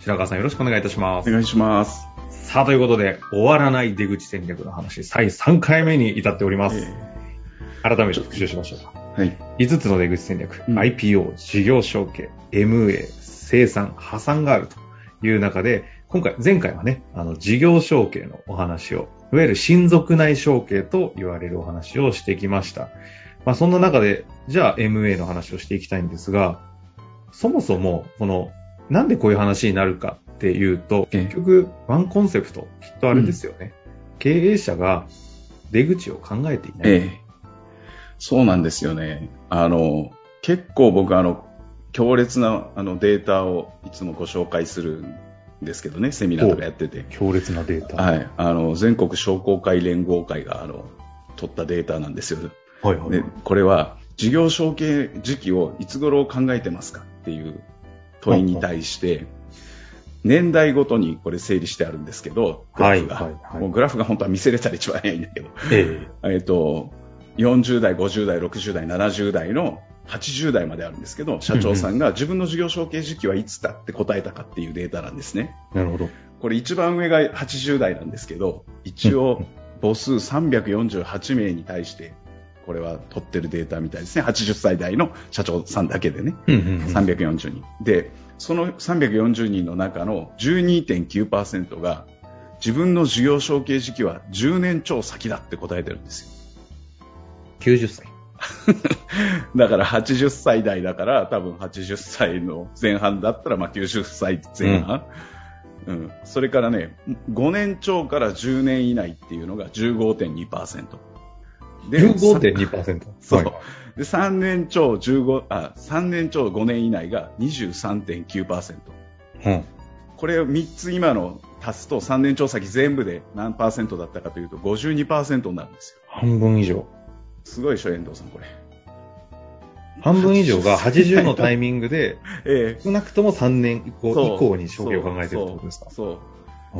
白川さんよろしくお願いいたします。お願いします。さあ、ということで、終わらない出口戦略の話、第3回目に至っております。改めて復習しましょうか。はい。5つの出口戦略、うん IPO、事業承継、MA、生産、破産があるという中で、今回、前回はね、あの、事業承継のお話を、いわゆる親族内承継と言われるお話をしてきました。まあ、そんな中で、じゃあ MA の話をしていきたいんですが、そもそも、この、なんでこういう話になるかっていうと、ええ結局、ワンコンセプト、きっとあれですよね。経営者が出口を考えていない。ええ。そうなんですよね。あの、結構僕あの、強烈なあのデータをいつもご紹介するんですけどね、セミナーとかやってて。強烈なデータ。はい。あの、全国商工会連合会があの、取ったデータなんですよ。はいはい。で、これは、事業承継時期をいつ頃考えてますかっていう問いに対して、年代ごとにこれ整理してあるんですけど、グラフが。はいはいはいもうグラフが本当は見せれたら一番早いんだけど、えええっと、40代、50代、60代、70代の80代まであるんですけど、社長さんが自分の事業承継時期はいつだって答えたかっていうデータなんですね。なるほど。これ一番上が80代なんですけど、一応母数348名に対して、これは取ってるデータみたいですね。80歳代の社長さんだけでね。うんうんうん340人。で、その340人の中の12.9%が自分の事業承継時期は10年超先だって答えてるんですよ。90歳。だから80歳代だから多分80歳の前半だったらまあ90歳前半。うんそれからね、5年超から10年以内っていうのが15.2%。で15.2%。そう。はいで、3年超15、あ、3年超5年以内が23.9%。うん。これを3つ今の足すと3年超先全部で何パーセントだったかというと52%になるんですよ。半分以上。すごいでしょ、遠藤さん、これ。半分以上が80のタイミングで、ええ少なくとも3年以降以降に承継を考えてるってことですか？そう。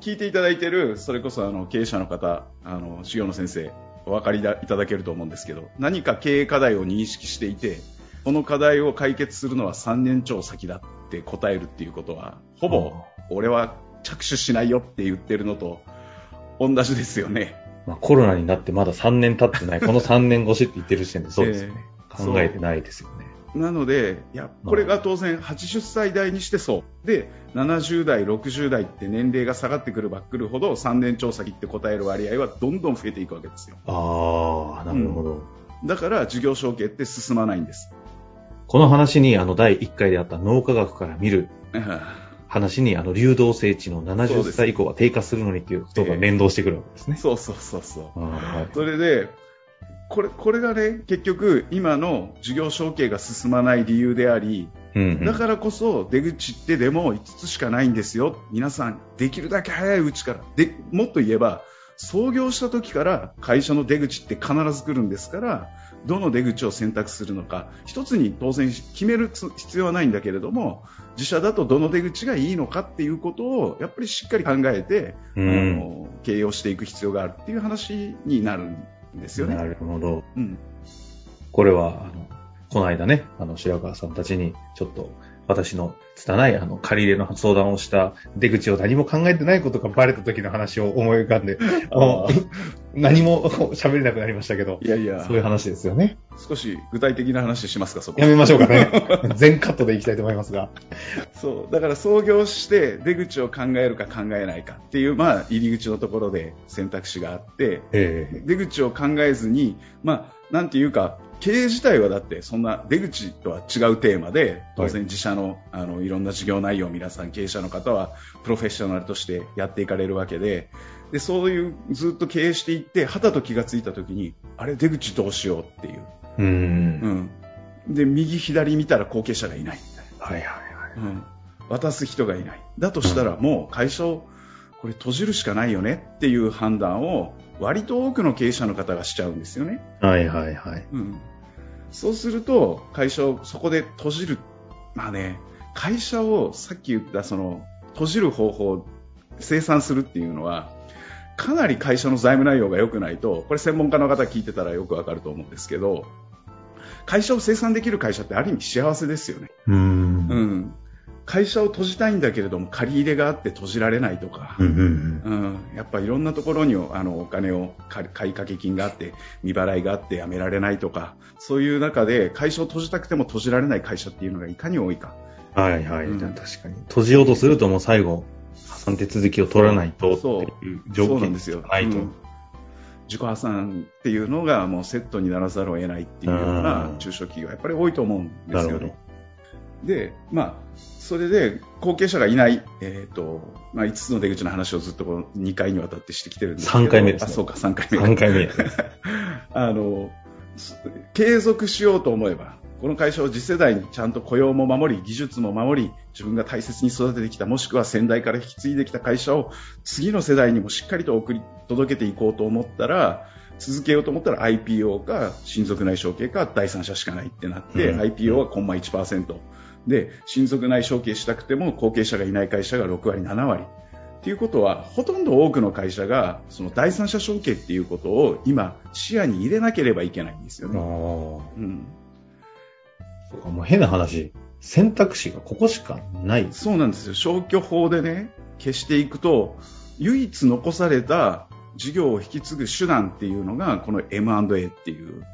聞いていただいてる、それこそあの経営者の方、あの修行の先生、お分かりだいただけると思うんですけど、何か経営課題を認識していて、この課題を解決するのは3年超先だって答えるっていうことは、ほぼ俺は着手しないよって言ってるのと同じですよね。まあ、コロナになってまだ3年経ってない、この3年越しって言ってる時点でそうですよね。ええ考えてないですよね。なので、いや、これが当然80歳代にしてそう。で、70代、60代って年齢が下がってくるばっくるほど3年超先って答える割合はどんどん増えていくわけですよ。ああ、なるほど。だから事業承継って進まないんです。この話に、あの、第1回であった脳科学から見る話に、あの、流動性値のそう70です歳以降は低下するのにっていうことが連動してくるわけですね。そうそうそうそう。はいそれで、これ、これがね、結局、今の事業承継が進まない理由であり、うんうんだからこそ出口ってでも5つしかないんですよ。皆さん、できるだけ早いうちから。で、もっと言えば、創業した時から会社の出口って必ず来るんですから、どの出口を選択するのか、一つに当然決めるつ必要はないんだけれども、自社だとどの出口がいいのかっていうことを、やっぱりしっかり考えて、うんあの経営をしていく必要があるっていう話になるんですよね。なるほど。うん。これは、あの、この間ね、あの、白川さんたちに、ちょっと、私の拙い、あの、借り入れの相談をした出口を何も考えてないことがバレた時の話を思い浮かんで、もう何も 喋れなくなりましたけど、いやいやそういう話ですよね。少し具体的な話しますか、そこ。やめましょうかね。全カットでいきたいと思いますが。そう。だから創業して出口を考えるか考えないかっていう、まあ、入り口のところで選択肢があって、え出口を考えずに、まあ、なんていうか、経営自体はだってそんな出口とは違うテーマで、当然自社の、あの、いろんな事業内容を皆さん経営者の方はプロフェッショナルとしてやっていかれるわけで、で、そういうずっと経営していって、はたと気がついた時に、あれ出口どうしようっていう。えうん。うん。で、右左見たら後継者がいない。はいはいはい。うん、渡す人がいない。だとしたらもう会社をこれ閉じるしかないよねっていう判断を割と多くの経営者の方がしちゃうんですよね。はいはいはい。うん、そうすると会社をそこで閉じる、まあね、会社をさっき言ったその閉じる方法、生産するっていうのはかなり会社の財務内容が良くないとこれ専門家の方聞いてたらよくわかると思うんですけど会社を生産できる会社ってある意味幸せですよね。うん会社を閉じたいんだけれども借り入れがあって閉じられないとか、うんうんうん。うん、やっぱいろんなところにあのお金を借買い掛け金があって未払いがあってやめられないとかそういう中で会社を閉じたくても閉じられない会社っていうのがいかに多いか、はいはい。うん確かに。閉じようとするともう最後、破産手続きを取らないとってそういうそ条件うなんですよしかないと。うん自己破産っていうのがもうセットにならざるを得ないっていうよううなん中小企業はやっぱり多いと思うんですなるほよね。で、まあ、それで後継者がいない、えーとまあ、5つの出口の話をずっとこの2回にわたってしてきてるんですけど。三回目ですね。あそうか3回目。3回目。あのす継続しようと思えばこの会社を次世代にちゃんと雇用も守り技術も守り自分が大切に育ててきたもしくは先代から引き継いできた会社を次の世代にもしっかりと送り届けていこうと思ったら続けようと思ったら IPO か親族内承継か第三者しかないってなって、うん。IPO はコンマ1%で親族内承継したくても後継者がいない会社が6割7割ということはほとんど多くの会社がその第三者承継っていうことを今視野に入れなければいけないんですよあね。ーうん、そうか、もう変な話。選択肢がここしかない。そうなんですよ消去法でね消していくと唯一残された事業を引き継ぐ手段っていうのがこの M&A っていう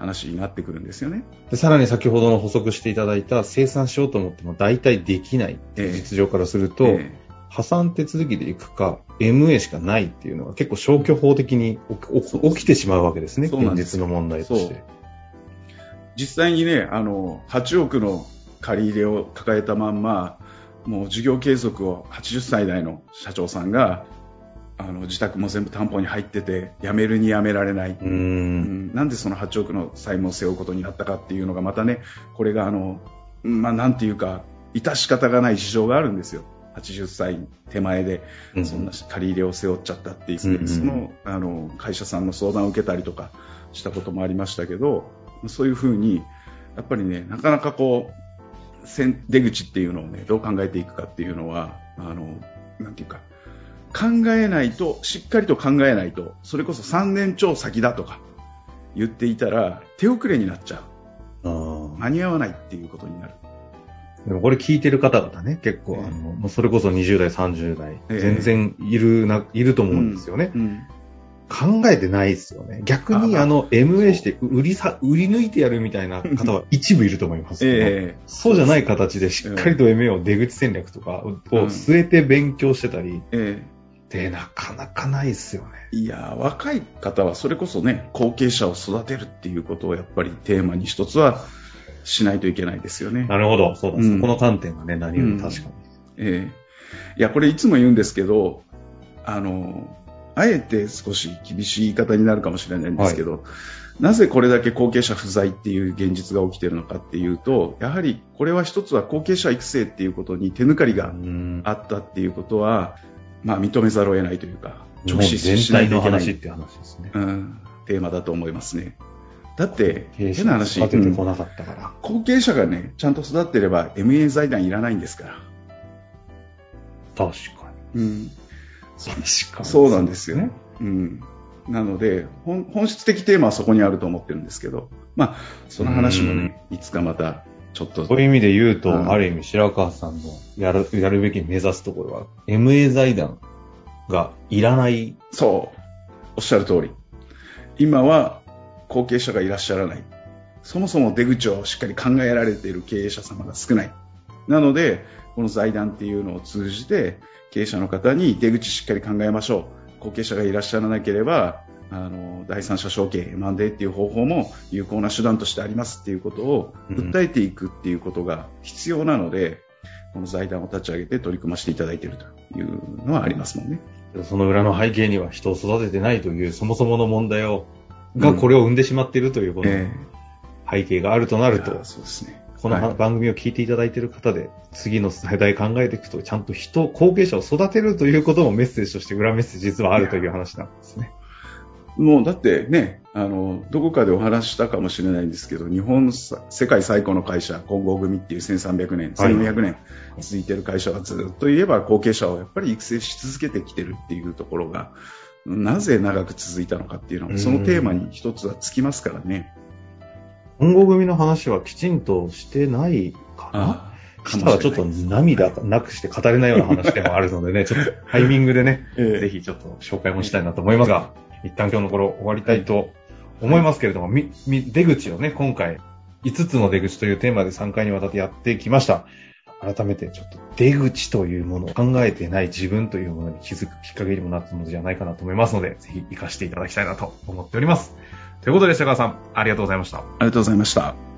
話になってくるんですよね。でさらに先ほどの補足していただいた生産しようと思っても大体できないっていう実情からすると、え破産手続きで行くか、MA しかないっていうのが結構消去法的に起きてしまうわけですね。現実の問題として。実際にねあの8億の借り入れを抱えたまんまもう事業継続を80歳代の社長さんがあの自宅も全部担保に入ってて辞めるに辞められない、うん。ん。なんでその8億の債務を背負うことになったかっていうのがまたねこれがあの、まあ、なんていうか致し方がない事情があるんですよ。80歳手前でうん。そんな借り入れを背負っちゃったっていう、うんうんそのあの会社さんの相談を受けたりとかしたこともありましたけどそういうふうにやっぱりねなかなかこう先出口っていうのをねどう考えていくかっていうのはあのなんていうか考えないとしっかりと考えないとそれこそ3年超先だとか言っていたら手遅れになっちゃう。間に合わないっていうことになる。でもこれ聞いてる方々ね、結構、ええ。あの、それこそ20代、30代、ええ。全然いるな、いると思うんですよね。うん考えてないですよね。逆にああ。の、MA して売りさ、売り抜いてやるみたいな方は 一部いると思いますけど、ええ。そうじゃない形でしっかりと MA を出口戦略とかを据えて勉強してたり、えで、なかなかないですよね。えいやー若い方はそれこそね後継者を育てるっていうことをやっぱりテーマに一つはしないといけないですよね。なるほど。そうだ、うんそこの観点がね、何より確かに。ええいや、これいつも言うんですけど、あの、あえて少し厳しい言い方になるかもしれないんですけど、なぜこれだけ後継者不在っていう現実が起きているのかっていうと、やはりこれは一つは後継者育成っていうことに手抜かりがうんあったっていうことは、まあ認めざるを得ないというか、日本全体の話っていう話ですね。うん、テーマだと思いますね。だって、変な話、うんこなかったから。後継者がね、ちゃんと育ってれば MA 財団いらないんですから。確かに。うん確かに。そうなんですよね。うん。なので本、本質的テーマはそこにあると思ってるんですけど、まあ、その話もね、いつかまた、ちょっと、そういう意味で言うと、うんある意味白川さんのやる、やるべき目指すところは、MA 財団がいらない。そう、おっしゃる通り。今は、後継者がいらっしゃらない。そもそも出口をしっかり考えられている経営者様が少ない。なので、この財団っていうのを通じて、経営者の方に出口しっかり考えましょう。後継者がいらっしゃらなければ、あの、第三者承継、M&A っていう方法も有効な手段としてありますっていうことをうん訴えていくっていうことが必要なので、この財団を立ち上げて取り組ませていただいているというのはありますもんね。その裏の背景には人を育ててないという、そもそもの問題を、がこれを生んでしまっているということのえ背景があるとなえると、いやそうですね。このはい番組を聞いていただいている方で、次の世代考えていくと、ちゃんと人、後継者を育てるということもメッセージとして裏メッセージ実はあるという話なんですね。もうだってね、あの、どこかでお話ししたかもしれないんですけど、日本さ、世界最古の会社、混合組っていう1300年、はい。1400年続いてる会社はずっと言えば後継者をやっぱり育成し続けてきてるっていうところが、なぜ長く続いたのかっていうのうん。は、そのテーマに一つはつきますからね。本郷組の話はきちんとしてないかな？あしたらちょっと涙なくして語れないような話でもあるのでね、ちょっとタイミングでね、ええ。ぜひちょっと紹介もしたいなと思いますが、一旦今日の頃終わりたいと思いますけれども、み、み、出口をね、今回、5つの出口というテーマで3回にわたってやってきました。改めてちょっと出口というものを考えてない自分というものに気づくきっかけにもなったのではないかなと思いますので、ぜひ活かしていただきたいなと思っております。ということで、下川さん、ありがとうございました。ありがとうございました。